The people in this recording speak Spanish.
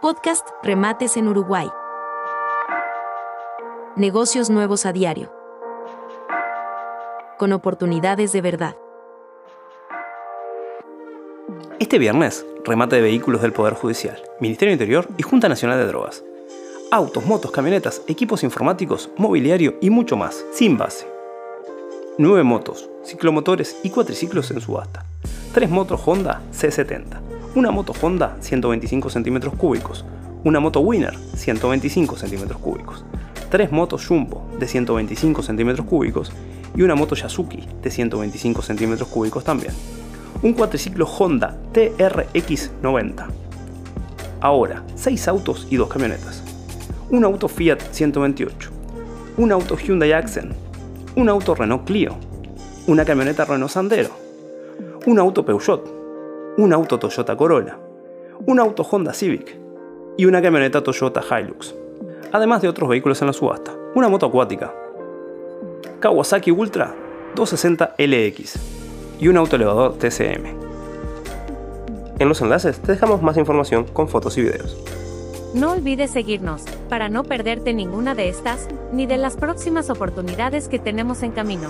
Podcast Remates en Uruguay. Negocios nuevos a diario. Con oportunidades de verdad. Este viernes, remate de vehículos del Poder Judicial, Ministerio Interior y Junta Nacional de Drogas. Autos, motos, camionetas, equipos informáticos, mobiliario y mucho más, sin base. Nueve motos, ciclomotores y cuatriciclos en subasta. Tres motos Honda C70. Una moto Honda 125 centímetros cúbicos. Una moto Winner 125 centímetros cúbicos. Tres motos Jumbo de 125 centímetros cúbicos y una moto Yasuki de 125 centímetros cúbicos también. Un cuatriciclo Honda TRX90. Ahora, 6 autos y 2 camionetas. Un auto Fiat 128. Un auto Hyundai Accent. Un auto Renault Clio. Una camioneta Renault Sandero. Un auto Peugeot. Un auto Toyota Corolla. Un auto Honda Civic. Y una camioneta Toyota Hilux. Además de otros vehículos en la subasta. Una moto acuática. Kawasaki Ultra 260 LX. Y un auto elevador TCM. En los enlaces te dejamos más información con fotos y videos. No olvides seguirnos, para no perderte ninguna de estas, ni de las próximas oportunidades que tenemos en camino.